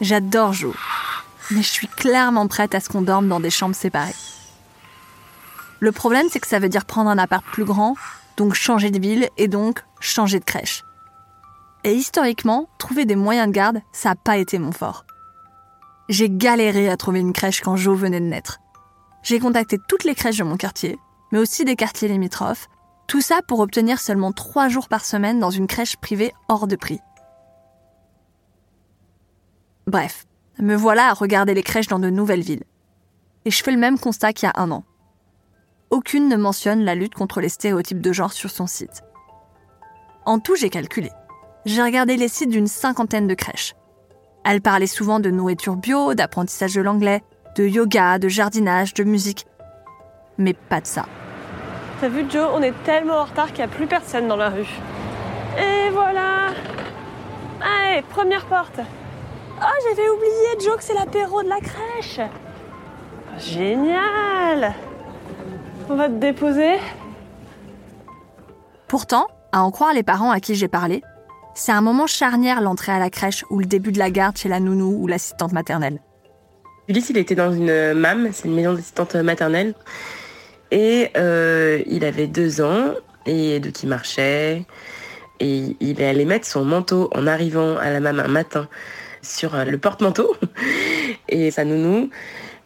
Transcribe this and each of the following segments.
J'adore Jo, mais je suis clairement prête à ce qu'on dorme dans des chambres séparées. Le problème, c'est que ça veut dire prendre un appart plus grand, donc changer de ville et donc changer de crèche. Et historiquement, trouver des moyens de garde, ça n'a pas été mon fort. J'ai galéré à trouver une crèche quand Jo venait de naître. J'ai contacté toutes les crèches de mon quartier, mais aussi des quartiers limitrophes, tout ça pour obtenir seulement trois jours par semaine dans une crèche privée hors de prix. Bref, me voilà à regarder les crèches dans de nouvelles villes. Et je fais le même constat qu'il y a un an. Aucune ne mentionne la lutte contre les stéréotypes de genre sur son site. En tout, j'ai calculé. J'ai regardé les sites d'une cinquantaine de crèches. Elles parlaient souvent de nourriture bio, d'apprentissage de l'anglais, de yoga, de jardinage, de musique. Mais pas de ça. T'as vu Joe, on est tellement en retard qu'il n'y a plus personne dans la rue. Et voilà Allez, première porte Oh, j'avais oublié Joe que c'est l'apéro de la crèche Génial On va te déposer Pourtant, à en croire les parents à qui j'ai parlé, c'est un moment charnière l'entrée à la crèche ou le début de la garde chez la nounou ou l'assistante maternelle. Ulysse, il était dans une MAM, c'est une maison d'assistante maternelle. Et euh, il avait deux ans, et donc il marchait. Et il allait mettre son manteau en arrivant à la MAM un matin sur euh, le porte-manteau. Et sa nounou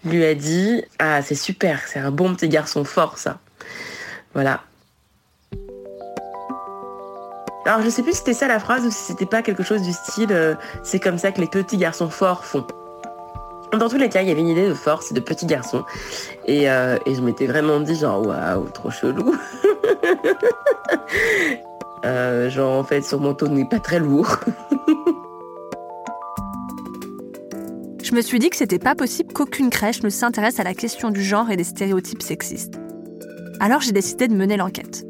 lui a dit Ah, c'est super, c'est un bon petit garçon fort, ça. Voilà. Alors je sais plus si c'était ça la phrase ou si c'était pas quelque chose du style euh, c'est comme ça que les petits garçons forts font. Dans tous les cas, il y avait une idée de force de petits garçons. Et, euh, et je m'étais vraiment dit genre waouh, trop chelou. Genre en fait son manteau n'est pas très lourd. Je me suis dit que c'était pas possible qu'aucune crèche ne s'intéresse à la question du genre et des stéréotypes sexistes. Alors j'ai décidé de mener l'enquête.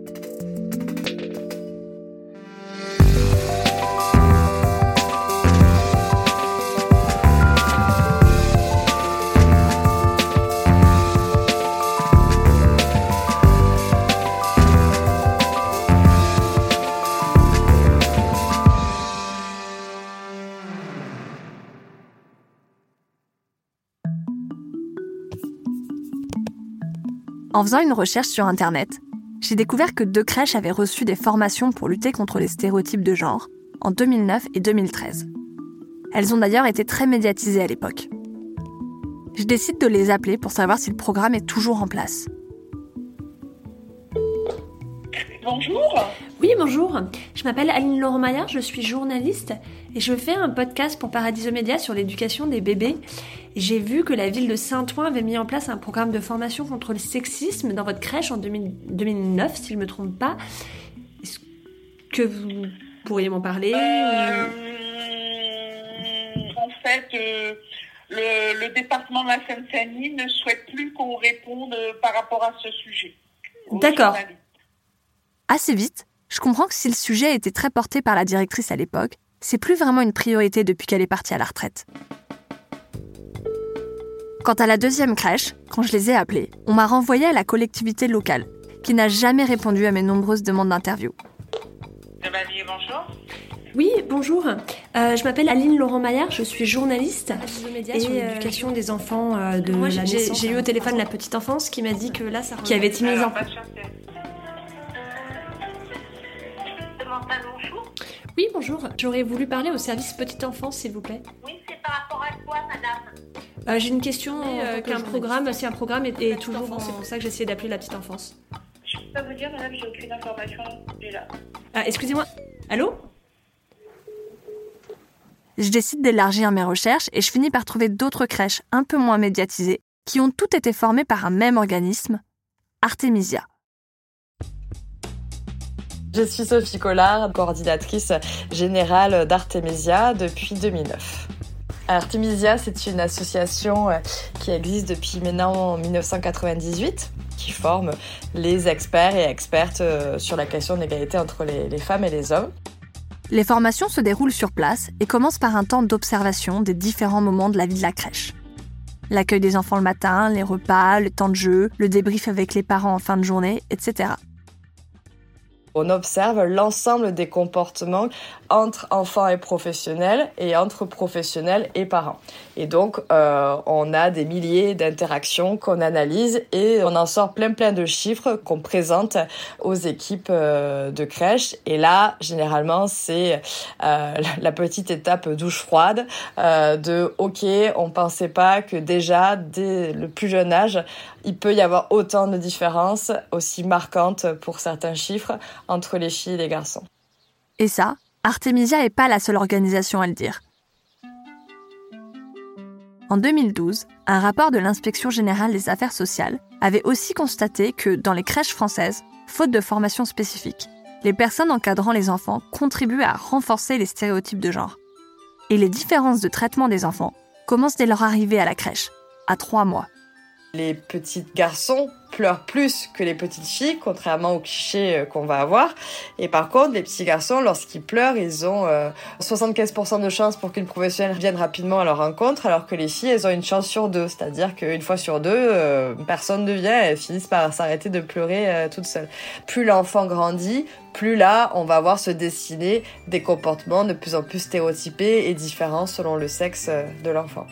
En faisant une recherche sur Internet, j'ai découvert que deux crèches avaient reçu des formations pour lutter contre les stéréotypes de genre en 2009 et 2013. Elles ont d'ailleurs été très médiatisées à l'époque. Je décide de les appeler pour savoir si le programme est toujours en place. Bonjour. Oui, bonjour. Je m'appelle Aline Laurent Maillard, je suis journaliste et je fais un podcast pour Paradiso Média sur l'éducation des bébés. J'ai vu que la ville de Saint-Ouen avait mis en place un programme de formation contre le sexisme dans votre crèche en 2000 2009, si je ne me trompe pas. Est-ce que vous pourriez m'en parler Euh, en fait, euh, le, le département de la Seine-Saint-Denis ne souhaite plus qu'on réponde par rapport à ce sujet. D'accord. Assez vite, je comprends que si le sujet était très porté par la directrice à l'époque, c'est plus vraiment une priorité depuis qu'elle est partie à la retraite. Quant à la deuxième crèche, quand je les ai appelés, on m'a renvoyé à la collectivité locale, qui n'a jamais répondu à mes nombreuses demandes d'interview. Bonjour. Oui, bonjour. Euh, je m'appelle Aline Laurent Maillard, je suis journaliste et sur euh, l'éducation des enfants euh, de Moi, la j'ai- naissance. j'ai J'ai eu au téléphone la petite enfance qui m'a dit que là, ça qui avait été mise en Oui, bonjour. J'aurais voulu parler au service petite enfance, s'il vous plaît. Oui, c'est par rapport à quoi, madame? Euh, J'ai une question euh, que qu'un programme, si un programme est, est Petite toujours enfance, en- c'est pour ça que j'essayais d'appeler la petite enfance. Je peux pas vous dire, madame, j'ai aucune information là. Ah, excusez-moi. Allô? Je décide d'élargir mes recherches et je finis par trouver d'autres crèches un peu moins médiatisées qui ont toutes été formées par un même organisme, Artemisia. Je suis Sophie Collard, coordinatrice générale d'Artemisia depuis 2009. Artemisia, c'est une association euh, qui existe depuis maintenant 1998, qui forme les experts et expertes euh, sur la question de l'égalité entre les, les femmes et les hommes. Les formations se déroulent sur place et commencent par un temps d'observation des différents moments de la vie de la crèche. L'accueil des enfants le matin, les repas, le temps de jeu, le débrief avec les parents en fin de journée, etc. On observe l'ensemble des comportements entre enfants et professionnels et entre professionnels et parents. Et donc, euh, on a des milliers d'interactions qu'on analyse et on en sort plein plein de chiffres qu'on présente aux équipes euh, de crèche. Et là, généralement, c'est euh, la petite étape douche froide euh, de OK, on pensait pas que déjà dès le plus jeune âge, il peut y avoir autant de différences aussi marquantes pour certains chiffres entre les filles et les garçons. Et ça, Artemisia n'est pas la seule organisation à le dire. En 2012, un rapport de l'inspection générale des affaires sociales avait aussi constaté que dans les crèches françaises, faute de formation spécifique, les personnes encadrant les enfants contribuaient à renforcer les stéréotypes de genre. Et les différences de traitement des enfants commencent dès leur arrivée à la crèche, à trois mois. Les petits garçons pleurent plus que les petites filles, contrairement aux clichés euh, qu'on va avoir. Et par contre, les petits garçons, lorsqu'ils pleurent, ils ont 75% euh, de chances pour qu'une professionnelle vienne rapidement à leur rencontre, alors que les filles, elles ont une chance sur deux. C'est-à-dire qu'une fois sur deux, euh, personne ne vient, elles finissent par s'arrêter de pleurer toutes seules. Plus l'enfant grandit, plus là, on va voir se dessiner des comportements de plus en plus stéréotypés et différents selon le sexe de l'enfant.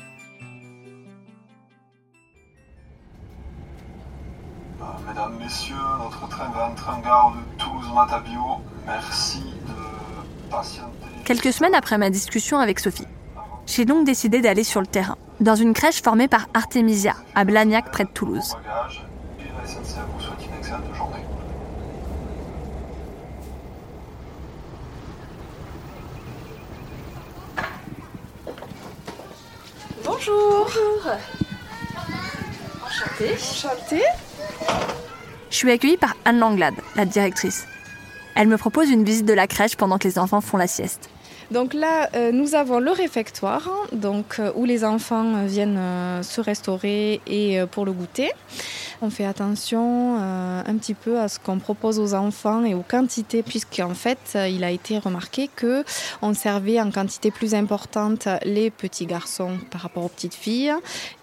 Mesdames, Messieurs, notre train va entrer en gare de Toulouse-Matabio. Merci de patienter. Quelques semaines après ma discussion avec Sophie, j'ai donc décidé d'aller sur le terrain, dans une crèche formée par Artemisia, à Blagnac, près de Toulouse. Bonjour. Bonjour. Enchantée. Enchantée. Je suis accueillie par Anne Langlade, la directrice. Elle me propose une visite de la crèche pendant que les enfants font la sieste. Donc là, euh, nous avons le réfectoire, donc euh, où les enfants euh, viennent se restaurer et pour le goûter. On fait attention euh, un petit peu à ce qu'on propose aux enfants et aux quantités, puisqu'en fait, euh, il a été remarqué que on servait en quantité plus importante les petits garçons par rapport aux petites filles,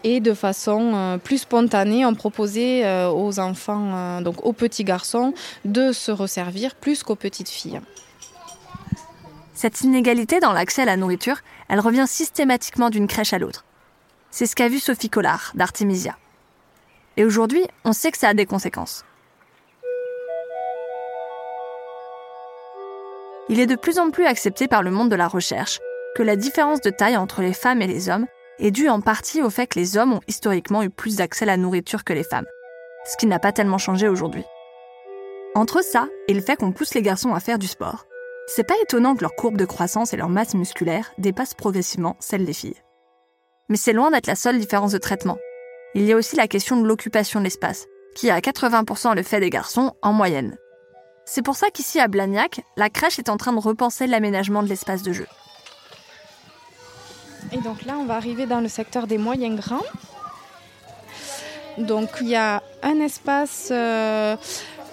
et de façon euh, plus spontanée, on proposait aux enfants, donc aux petits garçons, de se resservir plus qu'aux petites filles. Cette inégalité dans l'accès à la nourriture, elle revient systématiquement d'une crèche à l'autre. C'est ce qu'a vu Sophie Collard, d'Artemisia. Et aujourd'hui, on sait que ça a des conséquences. Il est de plus en plus accepté par le monde de la recherche que la différence de taille entre les femmes et les hommes est due en partie au fait que les hommes ont historiquement eu plus d'accès à la nourriture que les femmes, ce qui n'a pas tellement changé aujourd'hui. Entre ça et le fait qu'on pousse les garçons à faire du sport, c'est pas étonnant que leur courbe de croissance et leur masse musculaire dépassent progressivement celle des filles. Mais c'est loin d'être la seule différence de traitement. Il y a aussi la question de l'occupation de l'espace, qui est à 80% le fait des garçons en moyenne. C'est pour ça qu'ici à Blagnac, la crèche est en train de repenser l'aménagement de l'espace de jeu. Et donc là, on va arriver dans le secteur des moyens grands. Donc il y a un espace, euh,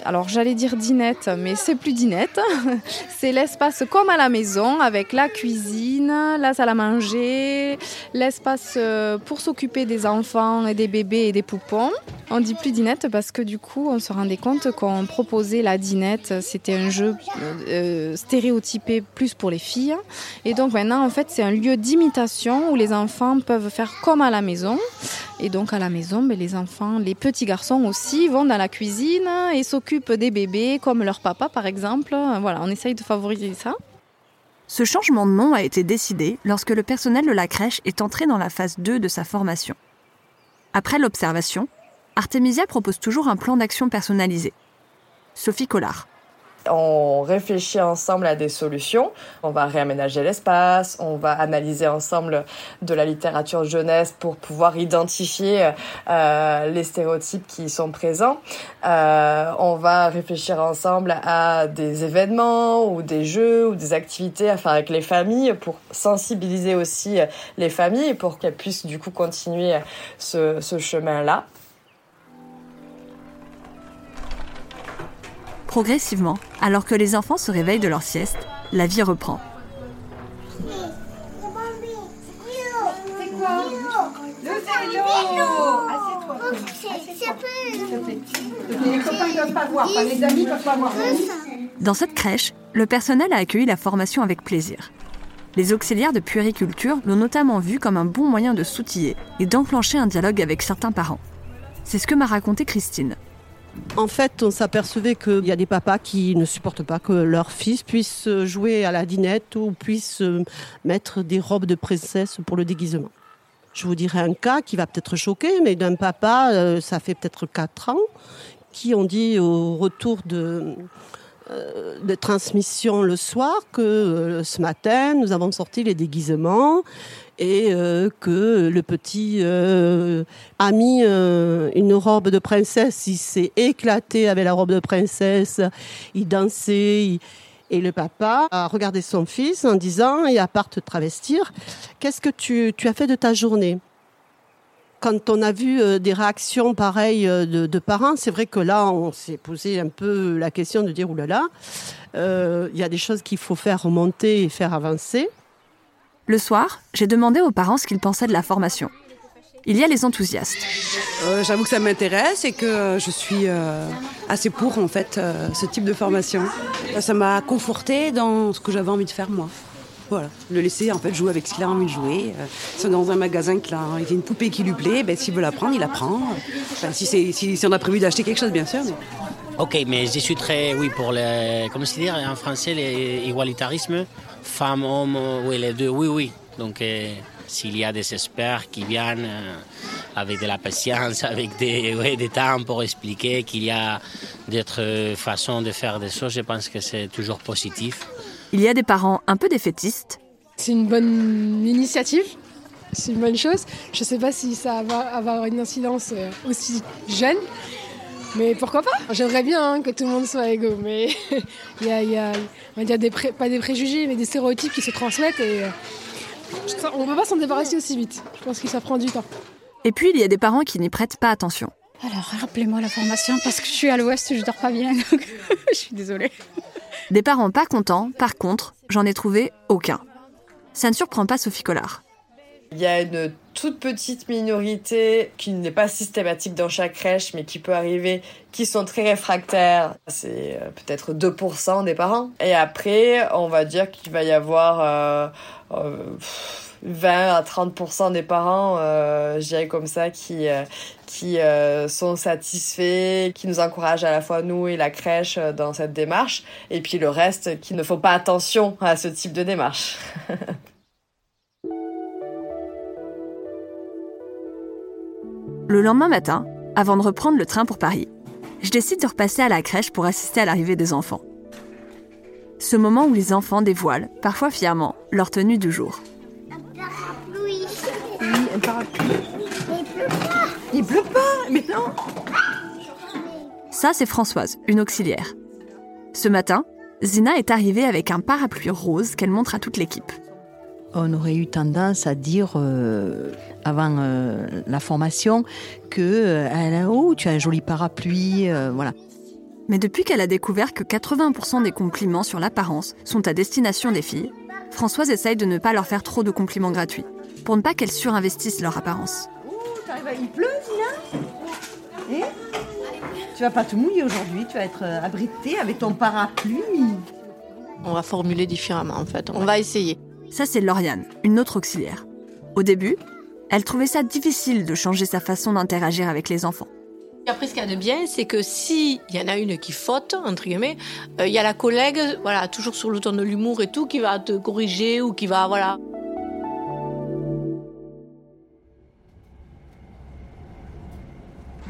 alors j'allais dire dinette, mais c'est plus dinette. c'est l'espace comme à la maison, avec la cuisine, la salle à manger, l'espace euh, pour s'occuper des enfants et des bébés et des poupons. On dit plus dinette parce que du coup, on se rendait compte qu'on proposait la dinette, c'était un jeu euh, stéréotypé plus pour les filles. Et donc maintenant, en fait, c'est un lieu d'imitation où les enfants peuvent faire comme à la maison. Et donc à la maison, mais les enfants, les petits garçons aussi, vont dans la cuisine et s'occupent des bébés, comme leur papa par exemple. Voilà, on essaye de favoriser ça. Ce changement de nom a été décidé lorsque le personnel de la crèche est entré dans la phase 2 de sa formation. Après l'observation, Artemisia propose toujours un plan d'action personnalisé. Sophie Collard. On réfléchit ensemble à des solutions. On va réaménager l'espace, on va analyser ensemble de la littérature jeunesse pour pouvoir identifier euh, les stéréotypes qui sont présents. Euh, on va réfléchir ensemble à des événements ou des jeux ou des activités à faire avec les familles pour sensibiliser aussi les familles pour qu'elles puissent du coup continuer ce, ce chemin-là. Progressivement, alors que les enfants se réveillent de leur sieste, la vie reprend. Dans cette crèche, le personnel a accueilli la formation avec plaisir. Les auxiliaires de puériculture l'ont notamment vu comme un bon moyen de s'outiller et d'enclencher un dialogue avec certains parents. C'est ce que m'a raconté Christine. En fait, on s'apercevait qu'il y a des papas qui ne supportent pas que leur fils puisse jouer à la dinette ou puisse mettre des robes de princesse pour le déguisement. Je vous dirai un cas qui va peut-être choquer, mais d'un papa, euh, ça fait peut-être 4 ans, qui ont dit au retour de, euh, de transmission le soir que euh, ce matin, nous avons sorti les déguisements et que le petit a mis une robe de princesse, il s'est éclaté avec la robe de princesse, il dansait, et le papa a regardé son fils en disant, et à part te travestir, qu'est-ce que tu, as fait de ta journée? Quand on a vu euh, des réactions pareilles euh, de, de parents, c'est vrai que là, on s'est posé un peu la question de dire, oulala, euh, il y a des choses qu'il faut faire remonter et faire avancer. Le soir, j'ai demandé aux parents ce qu'ils pensaient de la formation. Il y a les enthousiastes. Euh, J'avoue que ça m'intéresse et que je suis euh, assez pour en fait euh, ce type de formation. Ça m'a conforté dans ce que j'avais envie de faire moi. Le laisser en fait jouer avec ce qu'il a envie de jouer. C'est dans un magasin qu'il y a une poupée qui lui plaît, ben, s'il veut la prendre, il la prend. Si, si, si, on a prévu d'acheter quelque chose, bien sûr. Ok, mais je suis très, oui, pour le, comment se dire en français, l'égalitarisme, femme, homme, oui, les deux, oui, oui. Donc, euh, s'il y a des experts qui viennent euh, avec de la patience, avec des, des temps pour expliquer qu'il y a d'autres façons de faire des choses, je pense que c'est toujours positif. Il y a des parents un peu défaitistes. C'est une bonne initiative, c'est une bonne chose. Je ne sais pas si ça va avoir une incidence aussi jeune, mais pourquoi pas? J'aimerais bien hein, que tout le monde soit égaux, mais il y a, il y a, on va dire des pré, pas des préjugés, mais des stéréotypes qui se transmettent et euh, on ne peut pas s'en débarrasser aussi vite. Je pense que ça prend du temps. Et puis, il y a des parents qui n'y prêtent pas attention. Alors, rappelez-moi la formation parce que je suis à l'ouest, je dors pas bien, donc je suis désolée. Des parents pas contents, par contre, j'en ai trouvé aucun. Ça ne surprend pas Sophie Collard. Il y a une toute petite minorité qui n'est pas systématique dans chaque crèche, mais qui peut arriver, qui sont très réfractaires. C'est peut-être 2% des parents. Et après, on va dire qu'il va y avoir euh, euh, 20 à 30% des parents, euh, je dirais comme ça, qui, euh, qui euh, sont satisfaits, qui nous encouragent à la fois nous et la crèche dans cette démarche, et puis le reste qui ne font pas attention à ce type de démarche. Le lendemain matin, avant de reprendre le train pour Paris, je décide de repasser à la crèche pour assister à l'arrivée des enfants. Ce moment où les enfants dévoilent, parfois fièrement, leur tenue du jour. Parapluie. Il pleut pas. Il pleut pas, mais non. Ça, c'est Françoise, une auxiliaire. Ce matin, Zina est arrivée avec un parapluie rose qu'elle montre à toute l'équipe. On aurait eu tendance à dire euh, avant euh, la formation que euh, oh, tu as un joli parapluie, euh, voilà. Mais depuis qu'elle a découvert que 80% des compliments sur l'apparence sont à destination des filles, Françoise essaye de ne pas leur faire trop de compliments gratuits, pour ne pas qu'elles surinvestissent leur apparence. Il pleut, Zina Et Tu vas pas te mouiller aujourd'hui, tu vas être abritée avec ton parapluie. On va formuler différemment en fait, on va essayer. Ça, c'est Lauriane, une autre auxiliaire. Au début, elle trouvait ça difficile de changer sa façon d'interagir avec les enfants. Après, ce qu'il y a de bien, c'est que s'il y en a une qui faute, entre guillemets, il euh, y a la collègue, voilà, toujours sur le ton de l'humour et tout, qui va te corriger ou qui va, voilà.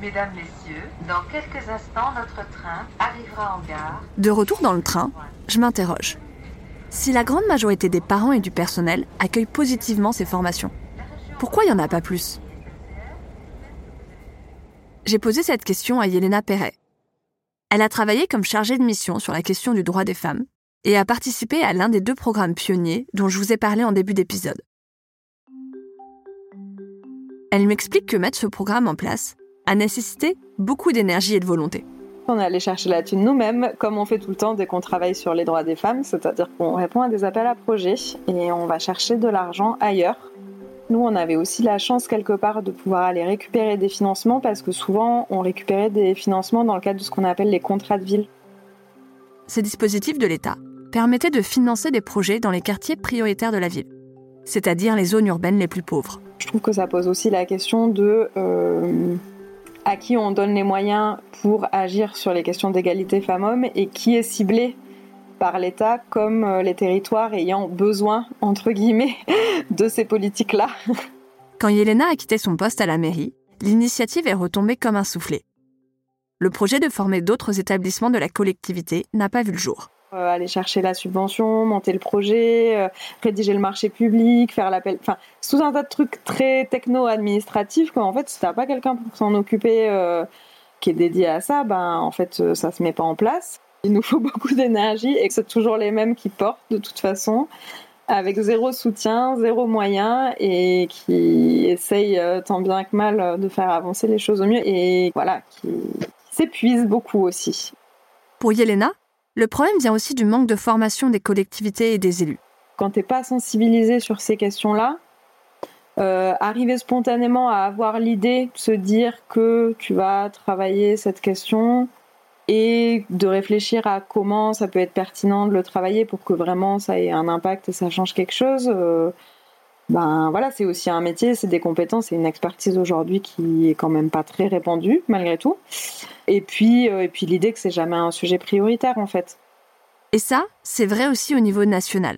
Mesdames, Messieurs, dans quelques instants, notre train arrivera en gare. De retour dans le train, je m'interroge. Si la grande majorité des parents et du personnel accueillent positivement ces formations, pourquoi il n'y en a pas plus? J'ai posé cette question à Yelena Perret. Elle a travaillé comme chargée de mission sur la question du droit des femmes et a participé à l'un des deux programmes pionniers dont je vous ai parlé en début d'épisode. Elle m'explique que mettre ce programme en place a nécessité beaucoup d'énergie et de volonté. On est allé chercher la thune nous-mêmes, comme on fait tout le temps dès qu'on travaille sur les droits des femmes, c'est-à-dire qu'on répond à des appels à projets et on va chercher de l'argent ailleurs. Nous, on avait aussi la chance quelque part de pouvoir aller récupérer des financements parce que souvent, on récupérait des financements dans le cadre de ce qu'on appelle les contrats de ville. Ces dispositifs de l'État permettaient de financer des projets dans les quartiers prioritaires de la ville, c'est-à-dire les zones urbaines les plus pauvres. Je trouve que ça pose aussi la question de euh, à qui on donne les moyens pour agir sur les questions d'égalité femmes-hommes et qui est ciblé par l'État comme euh, les territoires ayant besoin, entre guillemets, de ces politiques-là. Quand Yelena a quitté son poste à la mairie, l'initiative est retombée comme un soufflet. Le projet de former d'autres établissements de la collectivité n'a pas vu le jour. Euh, aller chercher la subvention, monter le projet, euh, rédiger le marché public, faire l'appel. Enfin, tout un tas de trucs très techno-administratifs. En fait, si t'as pas quelqu'un pour s'en occuper euh, qui est dédié à ça, ben en fait, ça se met pas en place. Il nous faut beaucoup d'énergie et que c'est toujours les mêmes qui portent de toute façon, avec zéro soutien, zéro moyen et qui essayent tant bien que mal de faire avancer les choses au mieux et voilà, qui s'épuisent beaucoup aussi. Pour Yelena, le problème vient aussi du manque de formation des collectivités et des élus. Quand tu n'es pas sensibilisé sur ces questions-là, euh, arriver spontanément à avoir l'idée de se dire que tu vas travailler cette question et de réfléchir à comment ça peut être pertinent de le travailler pour que vraiment ça ait un impact et ça change quelque chose, euh, ben voilà, c'est aussi un métier, c'est des compétences, c'est une expertise aujourd'hui qui est quand même pas très répandue malgré tout. Et puis, euh, et puis l'idée que c'est jamais un sujet prioritaire en fait. Et ça, c'est vrai aussi au niveau national.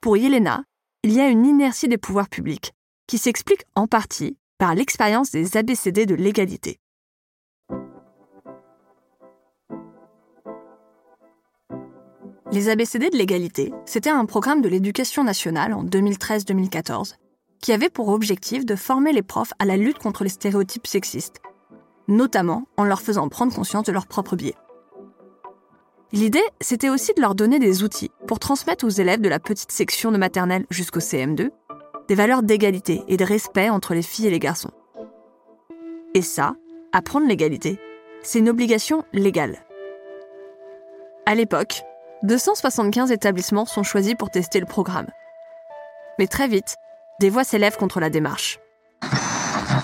Pour Yelena, il y a une inertie des pouvoirs publics qui s'explique en partie par l'expérience des ABCD de l'égalité. Les ABCD de l'égalité, c'était un programme de l'éducation nationale en 2013-2014 qui avait pour objectif de former les profs à la lutte contre les stéréotypes sexistes, notamment en leur faisant prendre conscience de leurs propres biais. L'idée, c'était aussi de leur donner des outils pour transmettre aux élèves de la petite section de maternelle jusqu'au CM2 des valeurs d'égalité et de respect entre les filles et les garçons. Et ça, apprendre l'égalité, c'est une obligation légale. À l'époque, 275 établissements sont choisis pour tester le programme. Mais très vite, des voix s'élèvent contre la démarche.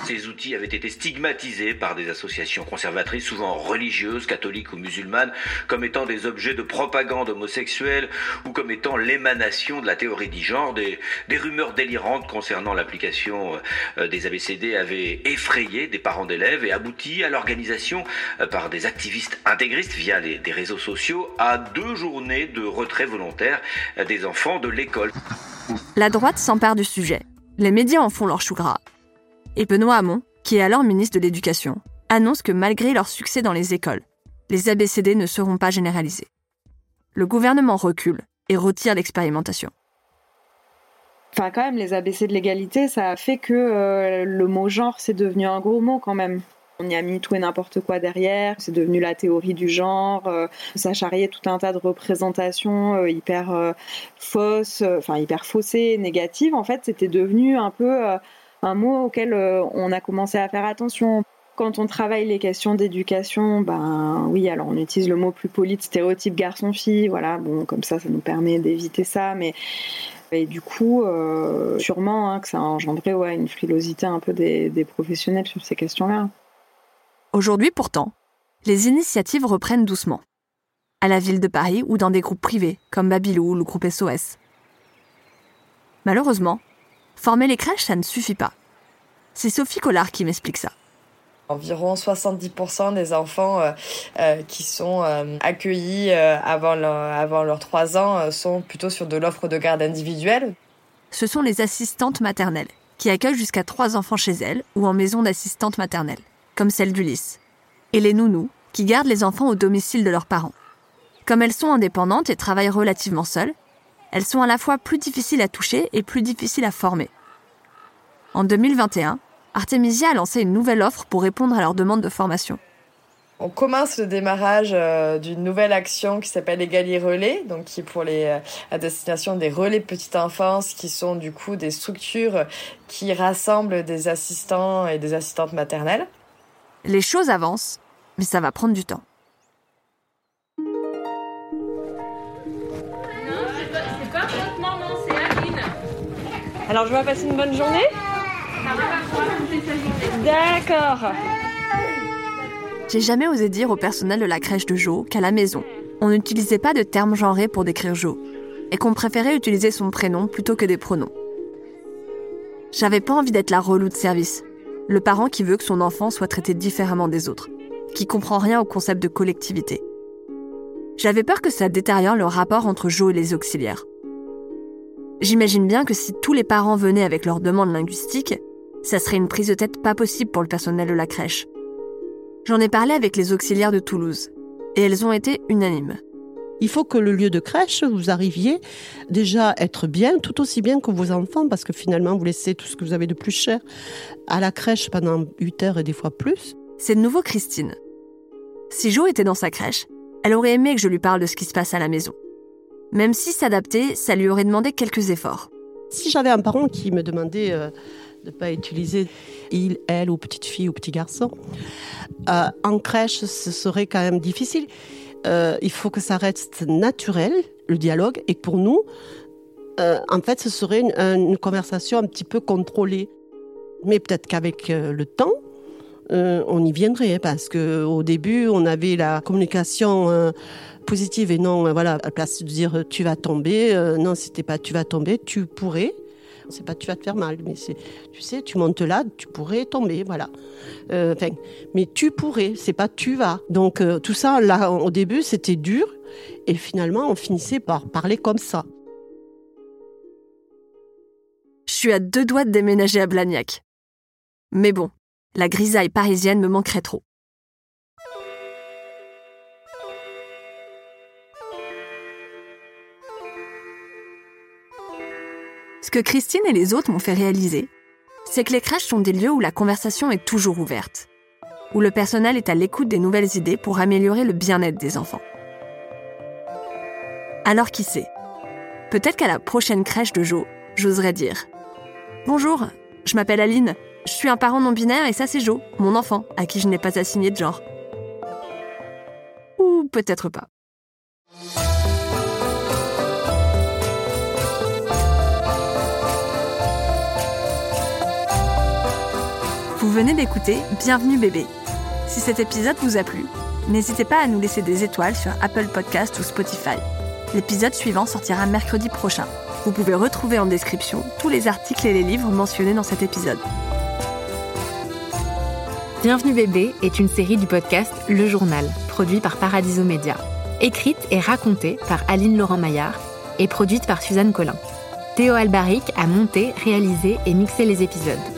Ces outils avaient été stigmatisés par des associations conservatrices, souvent religieuses, catholiques ou musulmanes, comme étant des objets de propagande homosexuelle ou comme étant l'émanation de la théorie du genre. Des, rumeurs délirantes concernant l'application euh, des ABCD avaient effrayé des parents d'élèves et abouti à l'organisation euh, par des activistes intégristes via des réseaux sociaux à deux journées de retrait volontaire euh, des enfants de l'école. La droite s'empare du sujet. Les médias en font leur chou gras et Benoît Hamon, qui est alors ministre de l'Éducation, annonce que malgré leur succès dans les écoles, les ABCD ne seront pas généralisés. Le gouvernement recule et retire l'expérimentation. Enfin, quand même, les ABC de l'égalité, ça a fait que euh, le mot genre, c'est devenu un gros mot quand même. On y a mis tout et n'importe quoi derrière, c'est devenu la théorie du genre, euh, ça charriait tout un tas de représentations euh, hyper fausses, enfin hyper faussées, négatives. En fait, c'était devenu un peu un mot auquel euh, on a commencé à faire attention. Quand on travaille les questions d'éducation, ben oui, alors on utilise le mot plus poli de stéréotype garçon-fille, voilà, bon, comme ça, ça nous permet d'éviter ça, mais et du coup, euh, sûrement hein, que ça a engendré ouais, une frilosité un peu des, des professionnels sur ces questions-là. Aujourd'hui, pourtant, les initiatives reprennent doucement. À la ville de Paris ou dans des groupes privés, comme Babylou ou le groupe SOS. Malheureusement, Former les crèches, ça ne suffit pas. C'est Sophie Collard qui m'explique ça. Environ 70% des enfants euh, euh, qui sont euh, accueillis avant, avant leurs 3 ans sont plutôt sur de l'offre de garde individuelle. Ce sont les assistantes maternelles, qui accueillent jusqu'à 3 enfants chez elles ou en maison d'assistante maternelle. comme celle d'Ulysse, et les nounous, qui gardent les enfants au domicile de leurs parents. Comme elles sont indépendantes et travaillent relativement seules, elles sont à la fois plus difficiles à toucher et plus difficiles à former. En 2021, Artemisia a lancé une nouvelle offre pour répondre à leurs demandes de formation. On commence le démarrage euh, d'une nouvelle action qui s'appelle Égali Relais, donc qui est pour les euh, à destination des relais petite enfance, qui sont du coup des structures qui rassemblent des assistants et des assistantes maternelles. Les choses avancent, mais ça va prendre du temps. Alors je vais passer une bonne journée D'accord. J'ai jamais osé dire au personnel de la crèche de Jo qu'à la maison, on n'utilisait pas de termes genrés pour décrire Jo, et qu'on préférait utiliser son prénom plutôt que des pronoms. J'avais pas envie d'être la relou de service, le parent qui veut que son enfant soit traité différemment des autres, qui comprend rien au concept de collectivité. J'avais peur que ça détériore le rapport entre Jo et les auxiliaires. J'imagine bien que si tous les parents venaient avec leurs demandes linguistiques, ça serait une prise de tête pas possible pour le personnel de la crèche. J'en ai parlé avec les auxiliaires de Toulouse, et elles ont été unanimes. Il faut que le lieu de crèche, vous arriviez déjà à être bien, tout aussi bien que vos enfants, parce que finalement, vous laissez tout ce que vous avez de plus cher à la crèche pendant 8 heures et des fois plus. C'est de nouveau Christine. Si Jo était dans sa crèche, elle aurait aimé que je lui parle de ce qui se passe à la maison. Même si s'adapter, ça lui aurait demandé quelques efforts. Si j'avais un parent qui me demandait euh, de ne pas utiliser il, elle ou petite fille ou petit garçon, euh, en crèche, ce serait quand même difficile. Euh, il faut que ça reste naturel, le dialogue, et pour nous, en fait, ce serait une, une, conversation un petit peu contrôlée. Mais peut-être qu'avec le temps, on y viendrait, parce qu'au début, on avait la communication positive et non, voilà, à la place de dire tu vas tomber, non, c'était pas tu vas tomber, tu pourrais. C'est pas tu vas te faire mal, mais c'est, tu sais, tu montes là, tu pourrais tomber, voilà. Euh, mais tu pourrais, c'est pas tu vas. Donc tout ça, là, au début, c'était dur, et finalement, on finissait par parler comme ça. Je suis à deux doigts de déménager à Blagnac. Mais bon, la grisaille parisienne me manquerait trop. Ce que Christine et les autres m'ont fait réaliser, c'est que les crèches sont des lieux où la conversation est toujours ouverte, où le personnel est à l'écoute des nouvelles idées pour améliorer le bien-être des enfants. Alors qui sait Peut-être qu'à la prochaine crèche de Jo, j'oserais dire Bonjour, je m'appelle Aline, je suis un parent non binaire et ça c'est Jo, mon enfant, à qui je n'ai pas assigné de genre. Ou peut-être pas. Vous venez d'écouter Bienvenue bébé. Si cet épisode vous a plu, n'hésitez pas à nous laisser des étoiles sur Apple Podcast ou Spotify. L'épisode suivant sortira mercredi prochain. Vous pouvez retrouver en description tous les articles et les livres mentionnés dans cet épisode. Bienvenue bébé est une série du podcast Le Journal, produit par Paradiso Média. Écrite et racontée par Aline Laurent-Maillard et produite par Suzanne Collin. Théo Albaric a monté, réalisé et mixé les épisodes.